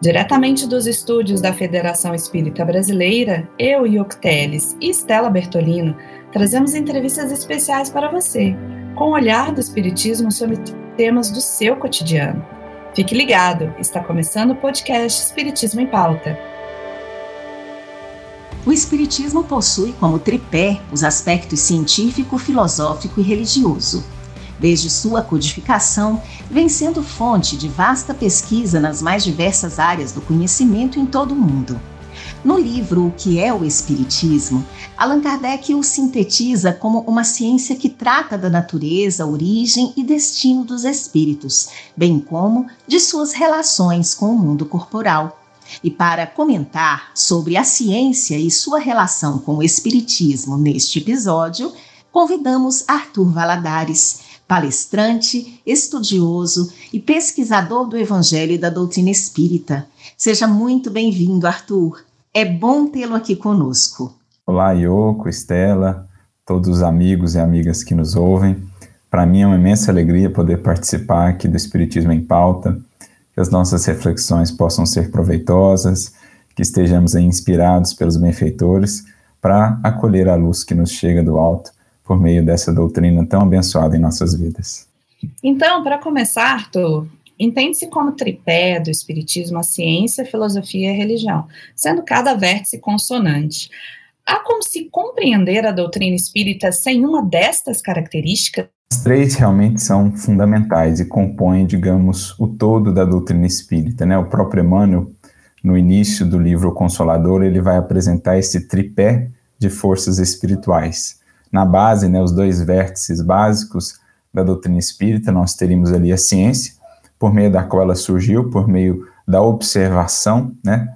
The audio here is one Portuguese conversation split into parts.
Diretamente dos estúdios da Federação Espírita Brasileira, eu, Ioc Teles e Stella Bertolino trazemos entrevistas especiais para você, com o olhar do Espiritismo sobre temas do seu cotidiano. Fique ligado, está começando o podcast Espiritismo em Pauta. O Espiritismo possui como tripé os aspectos científico, filosófico e religioso desde sua codificação, vem sendo fonte de vasta pesquisa nas mais diversas áreas do conhecimento em todo o mundo. No livro O que é o Espiritismo, Allan Kardec o sintetiza como uma ciência que trata da natureza, origem e destino dos espíritos, bem como de suas relações com o mundo corporal. E para comentar sobre a ciência e sua relação com o Espiritismo neste episódio, convidamos Arthur Valadares, palestrante, estudioso e pesquisador do Evangelho e da doutrina espírita. Seja muito bem-vindo, Arthur. É bom tê-lo aqui conosco. Olá, Yoko, Estela, todos os amigos e amigas que nos ouvem. Para mim é uma imensa alegria poder participar aqui do Espiritismo em Pauta, que as nossas reflexões possam ser proveitosas, que estejamos inspirados pelos benfeitores para acolher a luz que nos chega do alto por meio dessa doutrina tão abençoada em nossas vidas. Então, para começar, Arthur, entende-se como tripé do Espiritismo a ciência, a filosofia e a religião, sendo cada vértice consonante. Há como se compreender a doutrina espírita sem uma destas características? As três realmente são fundamentais e compõem, digamos, o todo da doutrina espírita. Né? O próprio Emmanuel, no início do livro Consolador, ele vai apresentar esse tripé de forças espirituais na base, né, os dois vértices básicos da doutrina espírita, nós teríamos ali a ciência, por meio da qual ela surgiu, por meio da observação, né,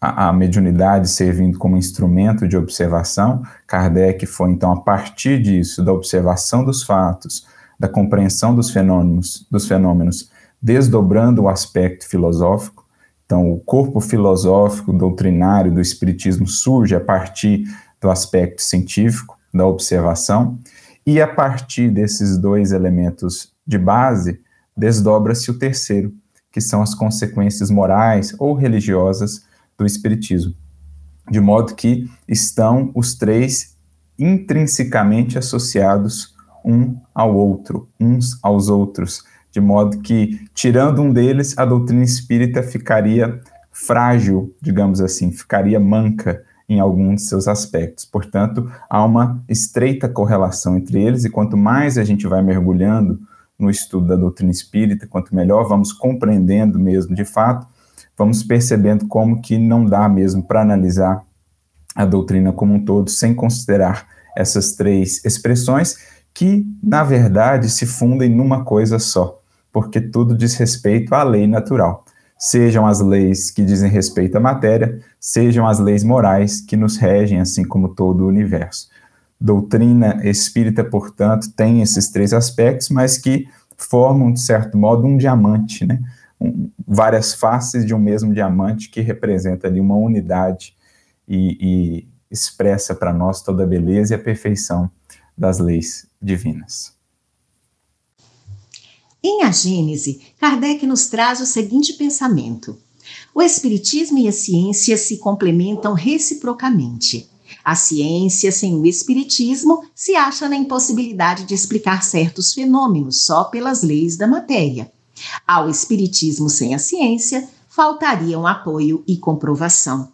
a, a mediunidade servindo como instrumento de observação. Kardec foi, então, a partir disso, da observação dos fatos, da compreensão dos fenômenos, dos fenômenos desdobrando o aspecto filosófico. Então, o corpo filosófico doutrinário do Espiritismo surge a partir do aspecto científico, da observação, e a partir desses dois elementos de base, desdobra-se o terceiro, que são as consequências morais ou religiosas do Espiritismo. De modo que estão os três intrinsecamente associados um ao outro, uns aos outros, de modo que, tirando um deles, a doutrina espírita ficaria frágil, digamos assim, ficaria manca, em algum de seus aspectos. Portanto, há uma estreita correlação entre eles, e quanto mais a gente vai mergulhando no estudo da doutrina espírita, quanto melhor vamos compreendendo mesmo de fato, vamos percebendo como que não dá mesmo para analisar a doutrina como um todo sem considerar essas três expressões que, na verdade, se fundem numa coisa só, porque tudo diz respeito à lei natural sejam as leis que dizem respeito à matéria, sejam as leis morais que nos regem, assim como todo o universo. Doutrina espírita, portanto, tem esses três aspectos, mas que formam, de certo modo, um diamante, né? Um, várias faces de um mesmo diamante que representa ali uma unidade e, e expressa para nós toda a beleza e a perfeição das leis divinas. Em A Gênese, Kardec nos traz o seguinte pensamento: o Espiritismo e a ciência se complementam reciprocamente. A ciência sem o Espiritismo se acha na impossibilidade de explicar certos fenômenos só pelas leis da matéria. Ao Espiritismo sem a ciência, faltariam apoio e comprovação.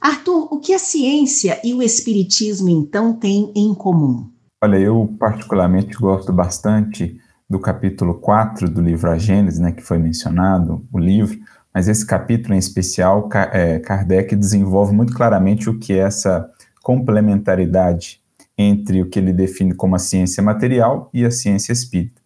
Arthur, o que a ciência e o Espiritismo então têm em comum? Olha, eu particularmente gosto bastante do capítulo 4 do livro A Gênese, né, que foi mencionado, o livro, mas esse capítulo em especial, é, Kardec desenvolve muito claramente o que é essa complementaridade entre o que ele define como a ciência material e a ciência espírita.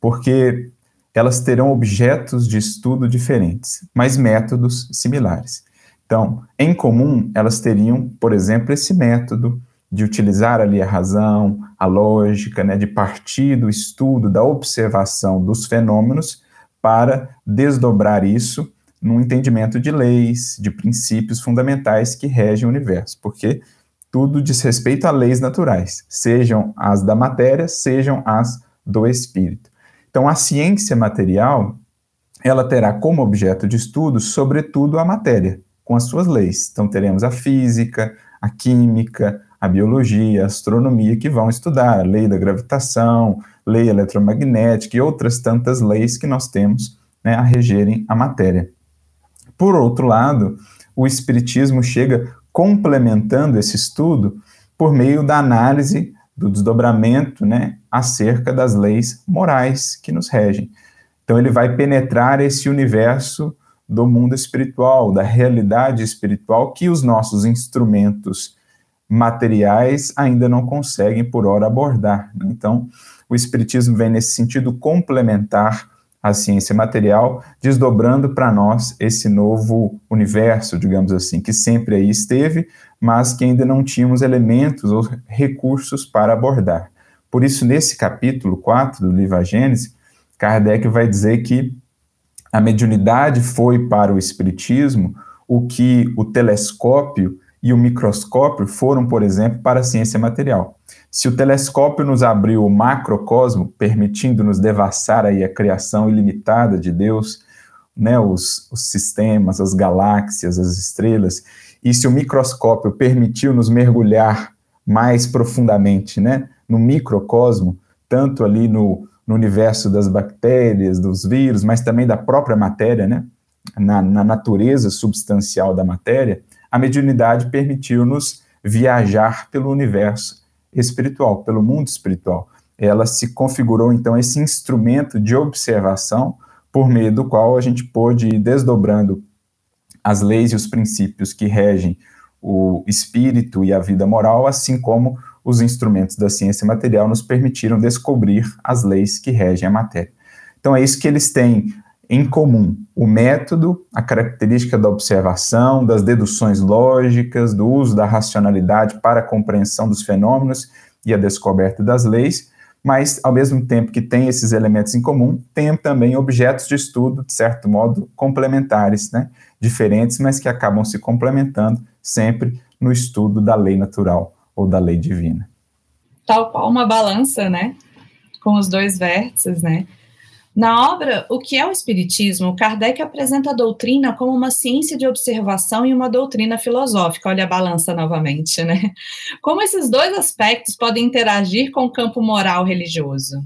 Porque elas terão objetos de estudo diferentes, mas métodos similares. Então, em comum, elas teriam, por exemplo, esse método de utilizar ali a razão, a lógica, né, de partir do estudo, da observação dos fenômenos para desdobrar isso num entendimento de leis, de princípios fundamentais que regem o universo, porque tudo diz respeito a leis naturais, sejam as da matéria, sejam as do espírito. Então, a ciência material, ela terá como objeto de estudo, sobretudo, a matéria, com as suas leis. Então, teremos a física, a química, a biologia, a astronomia, que vão estudar a lei da gravitação, lei eletromagnética e outras tantas leis que nós temos né, a regerem a matéria. Por outro lado, o Espiritismo chega complementando esse estudo por meio da análise do desdobramento né, acerca das leis morais que nos regem. Então, ele vai penetrar esse universo do mundo espiritual, da realidade espiritual que os nossos instrumentos materiais ainda não conseguem, por hora, abordar. Né? Então, o Espiritismo vem nesse sentido complementar a ciência material, desdobrando para nós esse novo universo, digamos assim, que sempre aí esteve, mas que ainda não tínhamos elementos ou recursos para abordar. Por isso, nesse capítulo 4 do livro A Gênese, Kardec vai dizer que a mediunidade foi para o Espiritismo o que o telescópio e o microscópio foram, por exemplo, para a ciência material. Se o telescópio nos abriu o macrocosmo, permitindo-nos devassar aí a criação ilimitada de Deus, né, os, os sistemas, as galáxias, as estrelas, e se o microscópio permitiu-nos mergulhar mais profundamente né, no microcosmo, tanto ali no, no universo das bactérias, dos vírus, mas também da própria matéria, né, na, na natureza substancial da matéria, a mediunidade permitiu-nos viajar pelo universo espiritual, pelo mundo espiritual. Ela se configurou, então, esse instrumento de observação por meio do qual a gente pôde ir desdobrando as leis e os princípios que regem o espírito e a vida moral, assim como os instrumentos da ciência material nos permitiram descobrir as leis que regem a matéria. Então é isso que eles têm em comum o método, a característica da observação, das deduções lógicas, do uso da racionalidade para a compreensão dos fenômenos e a descoberta das leis, mas ao mesmo tempo que tem esses elementos em comum, tem também objetos de estudo, de certo modo, complementares, né? diferentes, mas que acabam se complementando sempre no estudo da lei natural ou da lei divina. Tal qual uma balança, né? Com os dois vértices, né? Na obra O que é o Espiritismo, Kardec apresenta a doutrina como uma ciência de observação e uma doutrina filosófica. Olha a balança novamente, né? Como esses dois aspectos podem interagir com o campo moral religioso?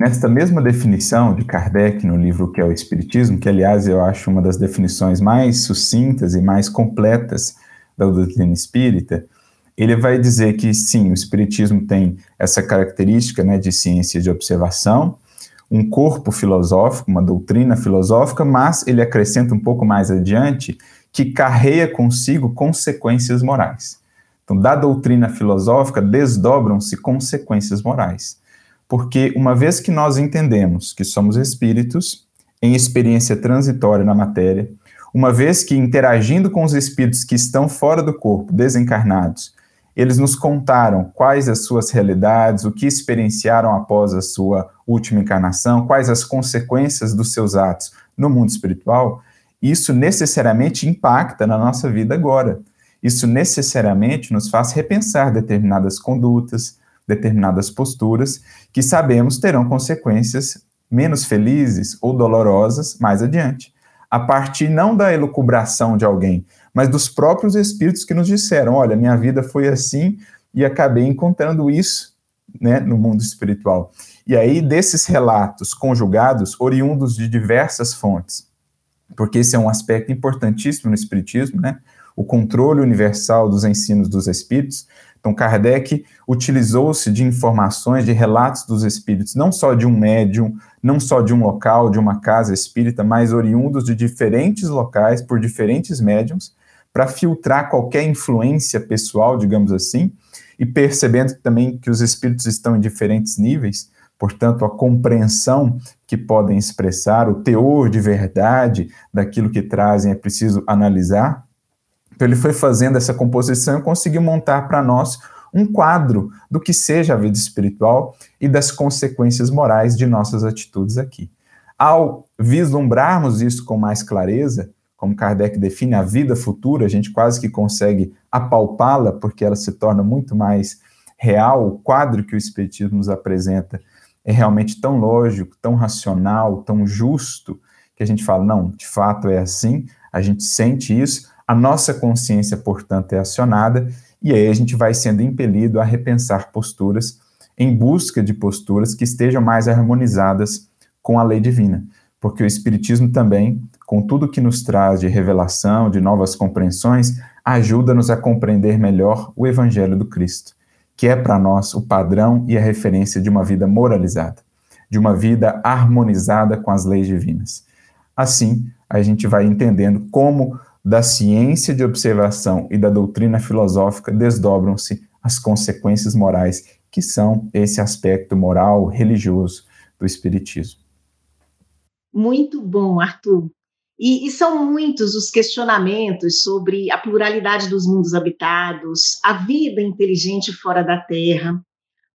Nesta mesma definição de Kardec no livro O que é o Espiritismo, que aliás eu acho uma das definições mais sucintas e mais completas da doutrina espírita, ele vai dizer que sim, o Espiritismo tem essa característica né, de ciência de observação um corpo filosófico, uma doutrina filosófica, mas ele acrescenta um pouco mais adiante que carreia consigo consequências morais. Então, da doutrina filosófica desdobram-se consequências morais. Porque uma vez que nós entendemos que somos espíritos em experiência transitória na matéria, uma vez que interagindo com os espíritos que estão fora do corpo, desencarnados, eles nos contaram quais as suas realidades, o que experienciaram após a sua última encarnação, quais as consequências dos seus atos no mundo espiritual. Isso necessariamente impacta na nossa vida agora. Isso necessariamente nos faz repensar determinadas condutas, determinadas posturas que sabemos terão consequências menos felizes ou dolorosas mais adiante. A partir não da elucubração de alguém, mas dos próprios espíritos que nos disseram: olha, minha vida foi assim e acabei encontrando isso né, no mundo espiritual. E aí, desses relatos conjugados, oriundos de diversas fontes, porque esse é um aspecto importantíssimo no Espiritismo, né? O controle universal dos ensinos dos Espíritos. Então, Kardec utilizou-se de informações, de relatos dos Espíritos, não só de um médium, não só de um local, de uma casa espírita, mas oriundos de diferentes locais, por diferentes médiums, para filtrar qualquer influência pessoal, digamos assim, e percebendo também que os espíritos estão em diferentes níveis, portanto, a compreensão que podem expressar, o teor de verdade daquilo que trazem é preciso analisar. Então, ele foi fazendo essa composição e conseguiu montar para nós um quadro do que seja a vida espiritual e das consequências morais de nossas atitudes aqui. Ao vislumbrarmos isso com mais clareza, como Kardec define a vida futura, a gente quase que consegue apalpá-la, porque ela se torna muito mais real. O quadro que o Espiritismo nos apresenta é realmente tão lógico, tão racional, tão justo, que a gente fala, não, de fato é assim, a gente sente isso, a nossa consciência, portanto, é acionada, e aí a gente vai sendo impelido a repensar posturas em busca de posturas que estejam mais harmonizadas com a lei divina, porque o Espiritismo também, com tudo que nos traz de revelação, de novas compreensões, ajuda-nos a compreender melhor o Evangelho do Cristo, que é para nós o padrão e a referência de uma vida moralizada, de uma vida harmonizada com as leis divinas. Assim, a gente vai entendendo como da ciência de observação e da doutrina filosófica desdobram-se as consequências morais que são esse aspecto moral, religioso do Espiritismo. Muito bom, Arthur. E, e, são muitos os questionamentos sobre a pluralidade dos mundos habitados, a vida inteligente fora da Terra,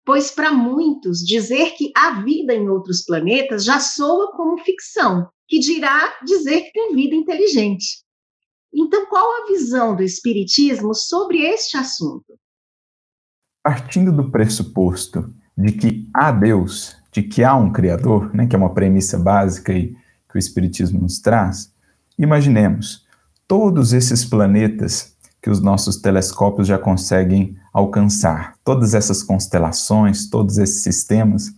pois para muitos dizer que há vida em outros planetas já soa como ficção, que dirá dizer que tem vida inteligente. Então, qual a visão do Espiritismo sobre este assunto? partindo do pressuposto de que há Deus, de que há um Criador, né, que é uma premissa básica e que o Espiritismo nos traz, imaginemos todos esses planetas que os nossos telescópios já conseguem alcançar, todas essas constelações, todos esses sistemas,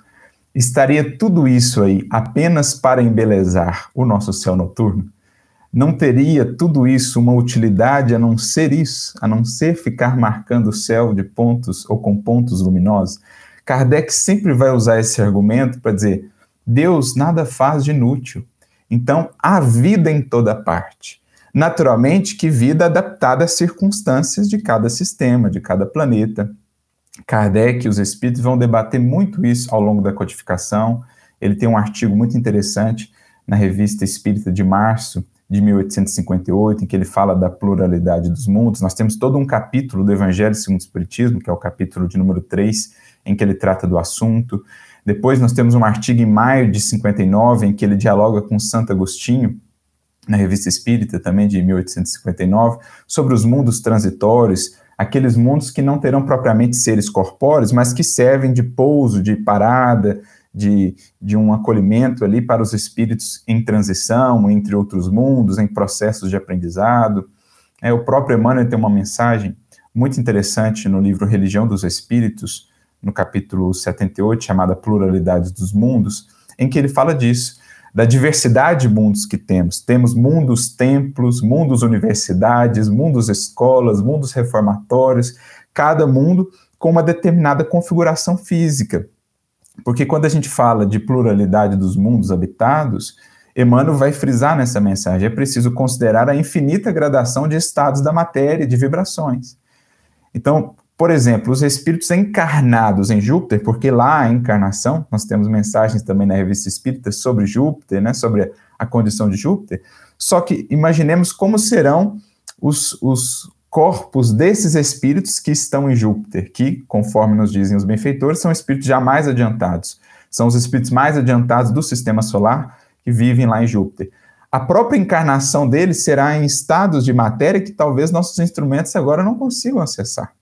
estaria tudo isso aí apenas para embelezar o nosso céu noturno? não teria tudo isso uma utilidade a não ser isso, a não ser ficar marcando o céu de pontos ou com pontos luminosos? Kardec sempre vai usar esse argumento para dizer: Deus nada faz de inútil. Então, há vida em toda parte. Naturalmente, que vida adaptada às circunstâncias de cada sistema, de cada planeta. Kardec e os espíritos vão debater muito isso ao longo da codificação. Ele tem um artigo muito interessante na Revista Espírita de março, de 1858, em que ele fala da pluralidade dos mundos. Nós temos todo um capítulo do Evangelho segundo o Espiritismo, que é o capítulo de número 3, em que ele trata do assunto. Depois nós temos um artigo em maio de 59, em que ele dialoga com Santo Agostinho, na Revista Espírita, também de 1859, sobre os mundos transitórios, aqueles mundos que não terão propriamente seres corpóreos, mas que servem de pouso, de parada, de, de um acolhimento ali para os espíritos em transição, entre outros mundos, em processos de aprendizado. É, o próprio Emmanuel tem uma mensagem muito interessante no livro Religião dos Espíritos, no capítulo 78, chamada Pluralidade dos Mundos, em que ele fala disso, da diversidade de mundos que temos. Temos mundos templos, mundos universidades, mundos escolas, mundos reformatórios, cada mundo com uma determinada configuração física. Porque quando a gente fala de pluralidade dos mundos habitados, Emmanuel vai frisar nessa mensagem: é preciso considerar a infinita gradação de estados da matéria, de vibrações. Então, por exemplo, os espíritos encarnados em Júpiter, porque lá a encarnação, nós temos mensagens também na revista Espírita sobre Júpiter, né, sobre a condição de Júpiter. Só que imaginemos como serão os, os corpos desses espíritos que estão em Júpiter, que, conforme nos dizem os benfeitores, são espíritos já mais adiantados. São os espíritos mais adiantados do sistema solar que vivem lá em Júpiter. A própria encarnação deles será em estados de matéria que talvez nossos instrumentos agora não consigam acessar,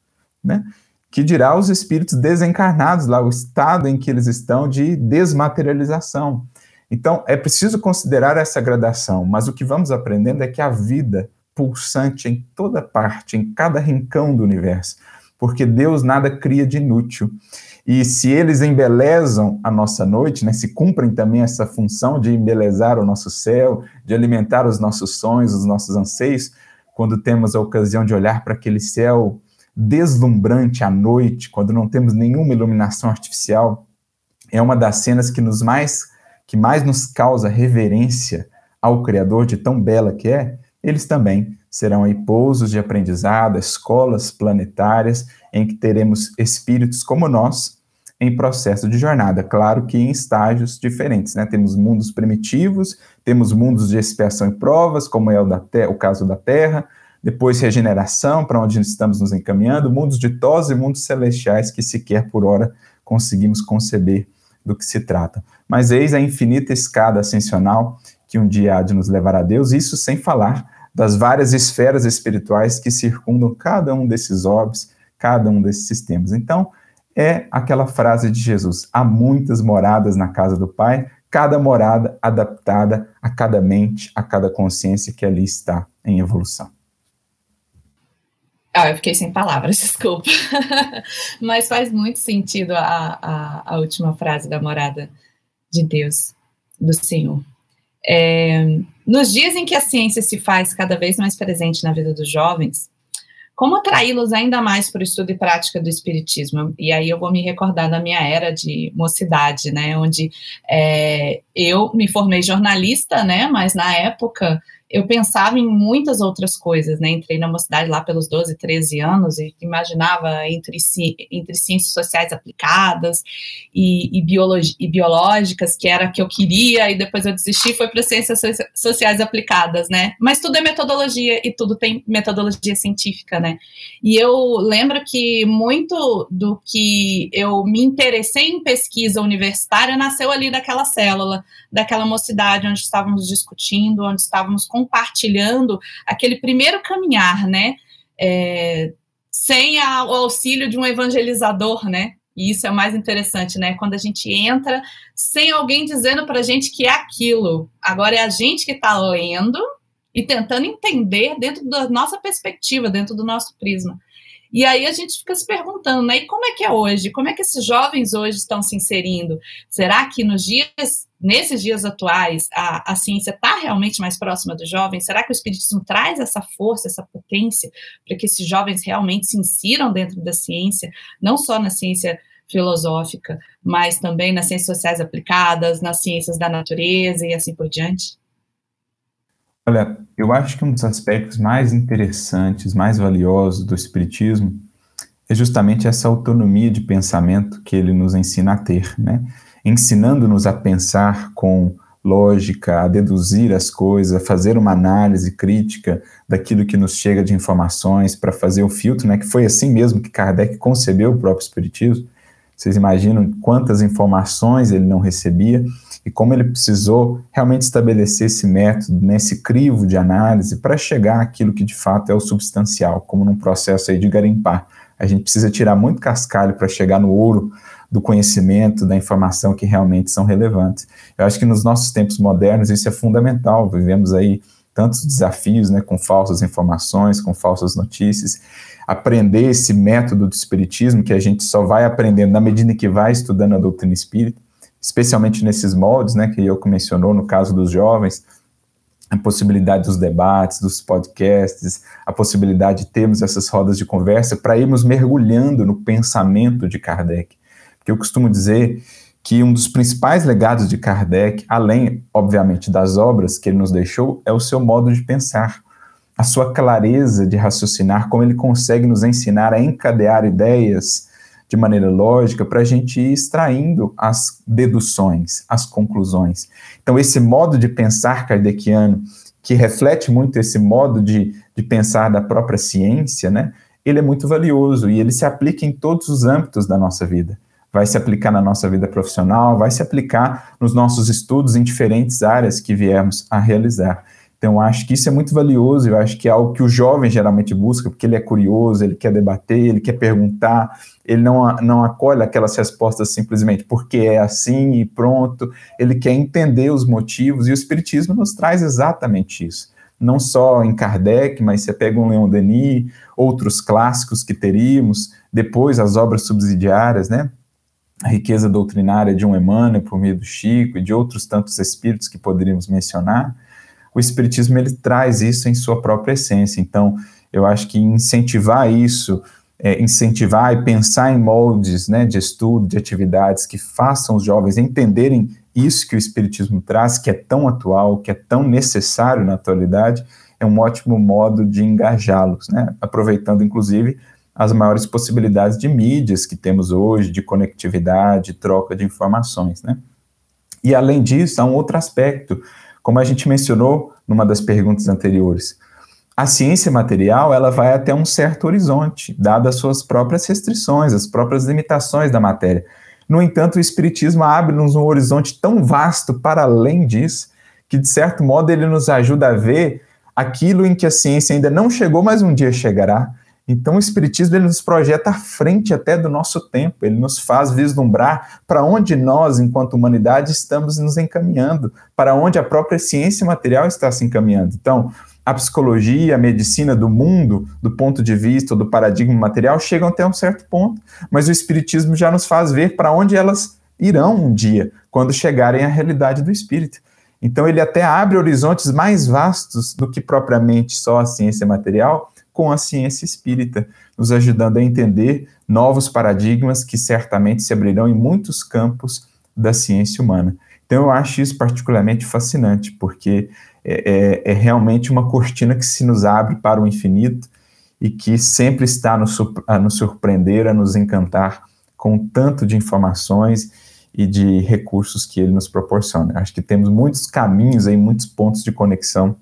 né? Que dirá os espíritos desencarnados lá, o estado em que eles estão de desmaterialização. Então, é preciso considerar essa gradação, mas o que vamos aprendendo é que a vida pulsante em toda parte, em cada rincão do universo, porque Deus nada cria de inútil. E se eles embelezam a nossa noite, né, se cumprem também essa função de embelezar o nosso céu, de alimentar os nossos sonhos, os nossos anseios, quando temos a ocasião de olhar para aquele céu deslumbrante à noite, quando não temos nenhuma iluminação artificial, é uma das cenas que nos mais que mais nos causa reverência ao Criador de tão bela que é, eles também serão aí pousos de aprendizado, escolas planetárias em que teremos espíritos como nós em processo de jornada, claro que em estágios diferentes, né? Temos mundos primitivos, temos mundos de expiação e provas, como é o, da o caso da Terra, depois regeneração, para onde estamos nos encaminhando, mundos ditosos e mundos celestiais que sequer por hora conseguimos conceber do que se trata. Mas eis a infinita escada ascensional que um dia há de nos levar a Deus, isso sem falar das várias esferas espirituais que circundam cada um desses orbes, cada um desses sistemas. Então, é aquela frase de Jesus: há muitas moradas na casa do Pai, cada morada adaptada a cada mente, a cada consciência que ali está em evolução. Ah, eu fiquei sem palavras, desculpa. Mas faz muito sentido a, a, a, última frase da morada de Deus, do Senhor. É, nos dias em que a ciência se faz cada vez mais presente na vida dos jovens, como atraí-los ainda mais para o estudo e prática do Espiritismo? E aí eu vou me recordar da minha era de mocidade, né, onde é, eu me formei jornalista, né, mas na época eu pensava em muitas outras coisas, né? Entrei na mocidade lá pelos 12, 13 anos e imaginava entre, entre ciências sociais aplicadas e, e, biologi, e biológicas, que era a que eu queria, e depois eu desisti foi para ciências sociais aplicadas, né? Mas tudo é metodologia e tudo tem metodologia científica, né? E eu lembro que muito do que eu me interessei em pesquisa universitária nasceu ali daquela célula, daquela mocidade onde estávamos discutindo, onde estávamos compartilhando aquele primeiro caminhar, né? É, sem a, o auxílio de um evangelizador, né? E isso é o mais interessante, né? Quando a gente entra sem alguém dizendo para a gente que é aquilo. Agora é a gente que está lendo e tentando entender dentro da nossa perspectiva, dentro do nosso prisma. E aí a gente fica se perguntando, né? E como é que é hoje? Como é que esses jovens hoje estão se inserindo? Será que nos dias, nesses dias atuais, a, a ciência está realmente mais próxima dos jovens? Será que o Espiritismo traz essa força, essa potência para que esses jovens realmente se insiram dentro da ciência, não só na ciência filosófica, mas também nas ciências sociais aplicadas, nas ciências da natureza e assim por diante? Olha, eu acho que um dos aspectos mais interessantes, mais valiosos do Espiritismo é justamente essa autonomia de pensamento que ele nos ensina a ter, né? Ensinando-nos a pensar com lógica, a deduzir as coisas, a fazer uma análise crítica daquilo que nos chega de informações para fazer o filtro, né? Que foi assim mesmo que Kardec concebeu o próprio Espiritismo. Vocês imaginam quantas informações ele não recebia e como ele precisou realmente estabelecer esse método, nesse né, crivo de análise, para chegar àquilo que de fato é o substancial, como num processo aí de garimpar. A gente precisa tirar muito cascalho para chegar no ouro do conhecimento, da informação que realmente são relevantes. Eu acho que nos nossos tempos modernos isso é fundamental. Vivemos aí tantos desafios, né, com falsas informações, com falsas notícias. Aprender esse método do espiritismo que a gente só vai aprendendo na medida que vai estudando a doutrina espírita especialmente nesses moldes, né, que eu mencionou no caso dos jovens, a possibilidade dos debates, dos podcasts, a possibilidade de termos essas rodas de conversa para irmos mergulhando no pensamento de Kardec. Eu costumo dizer que um dos principais legados de Kardec, além, obviamente, das obras que ele nos deixou, é o seu modo de pensar, a sua clareza de raciocinar, como ele consegue nos ensinar a encadear ideias de maneira lógica para a gente ir extraindo as deduções, as conclusões. Então, esse modo de pensar kardeciano, que reflete muito esse modo de, de pensar da própria ciência, né, ele é muito valioso e ele se aplica em todos os âmbitos da nossa vida. Vai se aplicar na nossa vida profissional, vai se aplicar nos nossos estudos em diferentes áreas que viemos a realizar. Então, acho que isso é muito valioso, eu acho que é algo que o jovem geralmente busca, porque ele é curioso, ele quer debater, ele quer perguntar, ele não, não acolhe aquelas respostas simplesmente porque é assim e pronto, ele quer entender os motivos, e o Espiritismo nos traz exatamente isso. Não só em Kardec, mas você pega um Leon Denis, outros clássicos que teríamos, depois as obras subsidiárias, né? A riqueza doutrinária de um Emmanuel por meio do Chico e de outros tantos espíritos que poderíamos mencionar o Espiritismo ele traz isso em sua própria essência. Então, eu acho que incentivar isso, é, incentivar e pensar em moldes né, de estudo, de atividades que façam os jovens entenderem isso que o Espiritismo traz, que é tão atual, que é tão necessário na atualidade, é um ótimo modo de engajá-los, né? aproveitando, inclusive, as maiores possibilidades de mídias que temos hoje, de conectividade, troca de informações. Né? E, além disso, há um outro aspecto como a gente mencionou numa das perguntas anteriores, a ciência material ela vai até um certo horizonte, dadas as suas próprias restrições, as próprias limitações da matéria. No entanto, o Espiritismo abre-nos um horizonte tão vasto para além disso, que de certo modo ele nos ajuda a ver aquilo em que a ciência ainda não chegou, mas um dia chegará. Então, o Espiritismo ele nos projeta à frente até do nosso tempo, ele nos faz vislumbrar para onde nós, enquanto humanidade, estamos nos encaminhando, para onde a própria ciência material está se encaminhando. Então, a psicologia, a medicina do mundo, do ponto de vista do paradigma material, chegam até um certo ponto, mas o Espiritismo já nos faz ver para onde elas irão um dia, quando chegarem à realidade do espírito. Então, ele até abre horizontes mais vastos do que propriamente só a ciência material com a ciência espírita, nos ajudando a entender novos paradigmas que certamente se abrirão em muitos campos da ciência humana. Então, eu acho isso particularmente fascinante, porque é, é, é realmente uma cortina que se nos abre para o infinito e que sempre está a nos, a nos surpreender, a nos encantar com tanto de informações e de recursos que ele nos proporciona. Acho que temos muitos caminhos aí, muitos pontos de conexão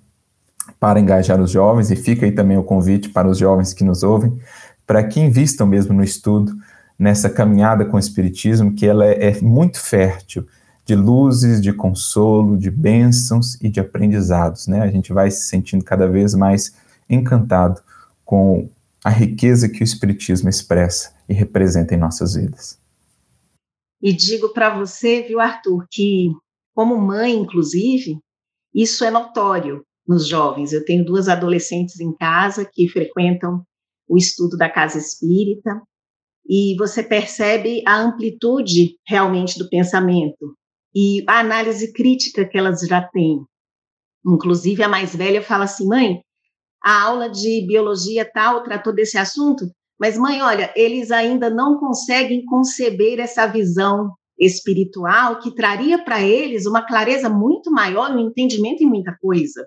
para engajar os jovens, e fica aí também o convite para os jovens que nos ouvem, para que invistam mesmo no estudo, nessa caminhada com o Espiritismo, que ela é, é muito fértil de luzes, de consolo, de bênçãos e de aprendizados, né? A gente vai se sentindo cada vez mais encantado com a riqueza que o Espiritismo expressa e representa em nossas vidas. E digo para você, viu, Arthur, que como mãe, inclusive, isso é notório nos jovens. Eu tenho duas adolescentes em casa que frequentam o estudo da casa espírita e você percebe a amplitude realmente do pensamento e a análise crítica que elas já têm. Inclusive, a mais velha fala assim: mãe, a aula de biologia tal tratou desse assunto, mas, mãe, olha, eles ainda não conseguem conceber essa visão espiritual que traria para eles uma clareza muito maior, um entendimento em muita coisa.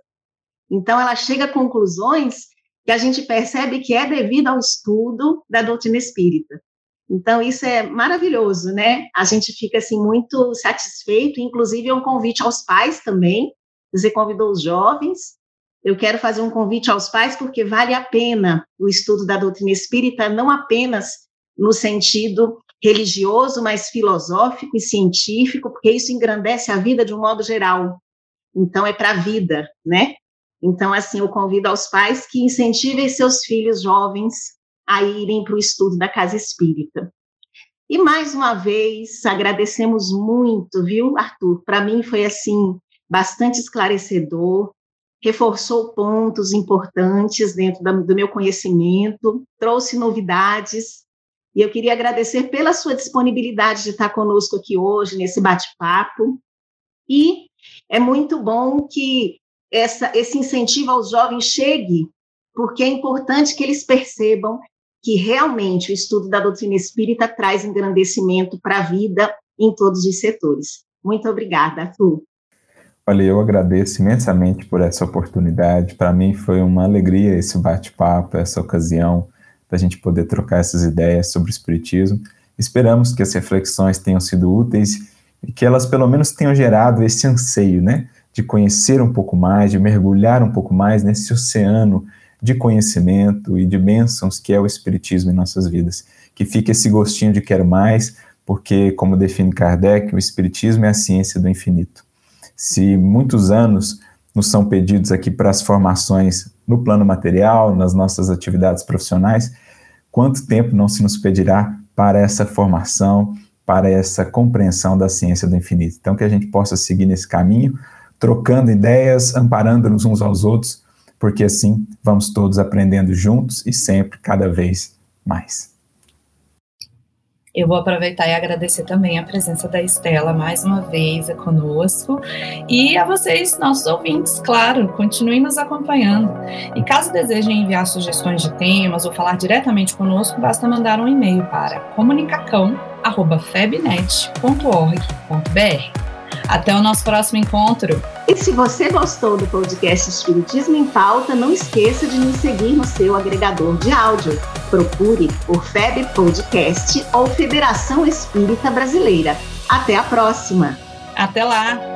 Então, ela chega a conclusões que a gente percebe que é devido ao estudo da doutrina espírita. Então, isso é maravilhoso, né? A gente fica, assim, muito satisfeito, inclusive é um convite aos pais também, você convidou os jovens, eu quero fazer um convite aos pais porque vale a pena o estudo da doutrina espírita, não apenas no sentido religioso, mas filosófico e científico, porque isso engrandece a vida de um modo geral. Então, é para a vida, né? Então, assim, eu convido aos pais que incentivem seus filhos jovens a irem para o estudo da casa espírita. E mais uma vez, agradecemos muito, viu, Arthur? Para mim foi assim bastante esclarecedor, reforçou pontos importantes dentro do meu conhecimento, trouxe novidades. E eu queria agradecer pela sua disponibilidade de estar conosco aqui hoje nesse bate-papo. E é muito bom que essa, esse incentivo aos jovens chegue, porque é importante que eles percebam que realmente o estudo da doutrina espírita traz engrandecimento para a vida em todos os setores. Muito obrigada, Arthur. Olha, eu agradeço imensamente por essa oportunidade. Para mim foi uma alegria esse bate-papo, essa ocasião da gente poder trocar essas ideias sobre o Espiritismo. Esperamos que as reflexões tenham sido úteis e que elas pelo menos tenham gerado esse anseio, né, de conhecer um pouco mais, de mergulhar um pouco mais nesse oceano de conhecimento e de bênçãos que é o Espiritismo em nossas vidas. Que fique esse gostinho de quero mais, porque, como define Kardec, o Espiritismo é a ciência do infinito. Se muitos anos nos são pedidos aqui para as formações no plano material, nas nossas atividades profissionais, quanto tempo não se nos pedirá para essa formação, para essa compreensão da ciência do infinito? Então, que a gente possa seguir nesse caminho trocando ideias, amparando-nos uns aos outros, porque assim vamos todos aprendendo juntos e sempre, cada vez mais. Eu vou aproveitar e agradecer também a presença da Estela mais uma vez conosco e a vocês, nossos ouvintes, claro, continuem nos acompanhando. E caso desejem enviar sugestões de temas ou falar diretamente conosco, basta mandar um e-mail para comunicacão@febnet.org.br. Até o nosso próximo encontro. E se você gostou do podcast Espiritismo em Pauta, não esqueça de nos seguir no seu agregador de áudio. Procure por FEB Podcast ou Federação Espírita Brasileira. Até a próxima. Até lá.